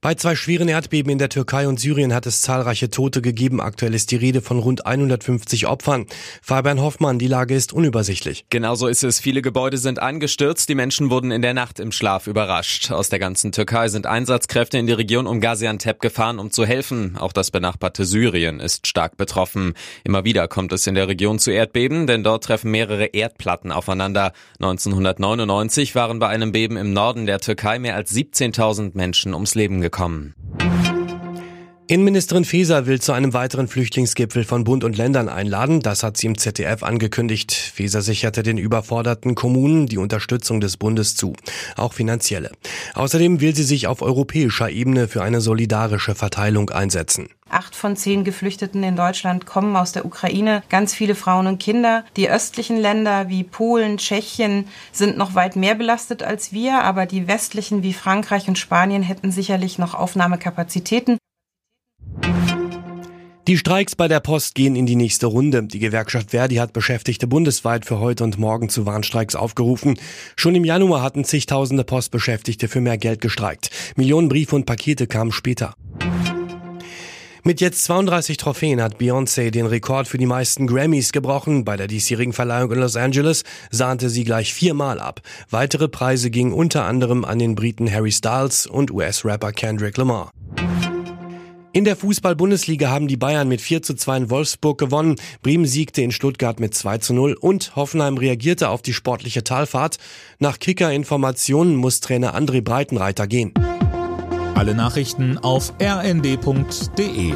Bei zwei schweren Erdbeben in der Türkei und Syrien hat es zahlreiche Tote gegeben. Aktuell ist die Rede von rund 150 Opfern. Fabian Hoffmann, die Lage ist unübersichtlich. Genauso ist es. Viele Gebäude sind eingestürzt. Die Menschen wurden in der Nacht im Schlaf überrascht. Aus der ganzen Türkei sind Einsatzkräfte in die Region um Gaziantep gefahren, um zu helfen. Auch das benachbarte Syrien ist stark betroffen. Immer wieder kommt es in der Region zu Erdbeben, denn dort treffen mehrere Erdplatten aufeinander. 1999 waren bei einem Beben im Norden der Türkei mehr als 17.000 Menschen ums Leben gekommen. Innenministerin Faeser will zu einem weiteren Flüchtlingsgipfel von Bund und Ländern einladen. Das hat sie im ZDF angekündigt. Faeser sicherte den überforderten Kommunen die Unterstützung des Bundes zu, auch finanzielle. Außerdem will sie sich auf europäischer Ebene für eine solidarische Verteilung einsetzen. Acht von zehn Geflüchteten in Deutschland kommen aus der Ukraine, ganz viele Frauen und Kinder. Die östlichen Länder wie Polen, Tschechien sind noch weit mehr belastet als wir, aber die westlichen wie Frankreich und Spanien hätten sicherlich noch Aufnahmekapazitäten. Die Streiks bei der Post gehen in die nächste Runde. Die Gewerkschaft Verdi hat Beschäftigte bundesweit für heute und morgen zu Warnstreiks aufgerufen. Schon im Januar hatten zigtausende Postbeschäftigte für mehr Geld gestreikt. Millionen Briefe und Pakete kamen später. Mit jetzt 32 Trophäen hat Beyoncé den Rekord für die meisten Grammys gebrochen. Bei der diesjährigen Verleihung in Los Angeles sahnte sie gleich viermal ab. Weitere Preise gingen unter anderem an den Briten Harry Styles und US-Rapper Kendrick Lamar. In der Fußball-Bundesliga haben die Bayern mit 4 zu 2 in Wolfsburg gewonnen. Bremen siegte in Stuttgart mit 2 zu 0 und Hoffenheim reagierte auf die sportliche Talfahrt. Nach Kicker-Informationen muss Trainer André Breitenreiter gehen. Alle Nachrichten auf rnd.de